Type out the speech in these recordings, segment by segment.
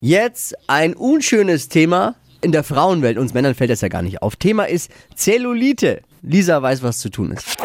Jetzt ein unschönes Thema in der Frauenwelt. Uns Männern fällt das ja gar nicht auf. Thema ist Zellulite. Lisa weiß, was zu tun ist.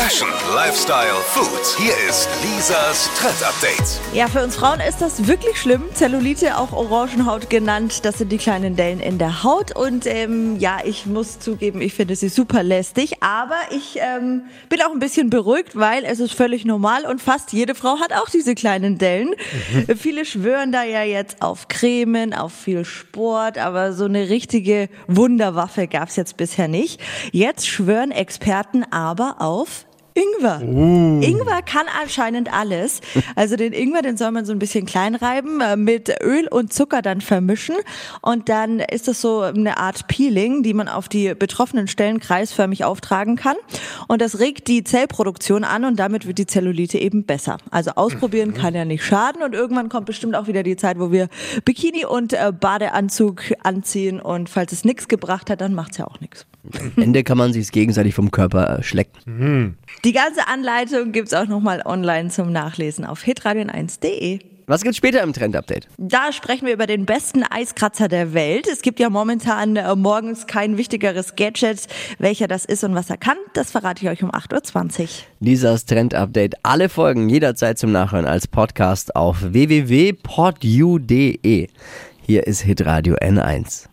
Fashion, Lifestyle, Food. Hier ist Lisas Trend Update. Ja, für uns Frauen ist das wirklich schlimm. Zellulite, auch Orangenhaut genannt. Das sind die kleinen Dellen in der Haut. Und ähm, ja, ich muss zugeben, ich finde sie super lästig. Aber ich ähm, bin auch ein bisschen beruhigt, weil es ist völlig normal und fast jede Frau hat auch diese kleinen Dellen. Mhm. Viele schwören da ja jetzt auf Cremen, auf viel Sport, aber so eine richtige Wunderwaffe gab es jetzt bisher nicht. Jetzt schwören Experten aber auf Ingwer. Uh. Ingwer kann anscheinend alles. Also den Ingwer, den soll man so ein bisschen klein reiben, äh, mit Öl und Zucker dann vermischen und dann ist das so eine Art Peeling, die man auf die betroffenen Stellen kreisförmig auftragen kann und das regt die Zellproduktion an und damit wird die Zellulite eben besser. Also ausprobieren kann ja nicht schaden und irgendwann kommt bestimmt auch wieder die Zeit, wo wir Bikini und äh, Badeanzug anziehen und falls es nichts gebracht hat, dann macht's ja auch nichts. Am Ende kann man sich gegenseitig vom Körper äh, schlecken. Mhm. Die ganze Anleitung gibt's auch nochmal online zum Nachlesen auf hitradion1.de. Was gibt's später im Trend-Update? Da sprechen wir über den besten Eiskratzer der Welt. Es gibt ja momentan äh, morgens kein wichtigeres Gadget. Welcher das ist und was er kann, das verrate ich euch um 8.20 Uhr. Lisas Trend-Update. Alle Folgen jederzeit zum Nachhören als Podcast auf www.podu.de. Hier ist Hitradio N1.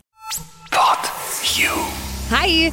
Hi.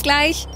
gleich.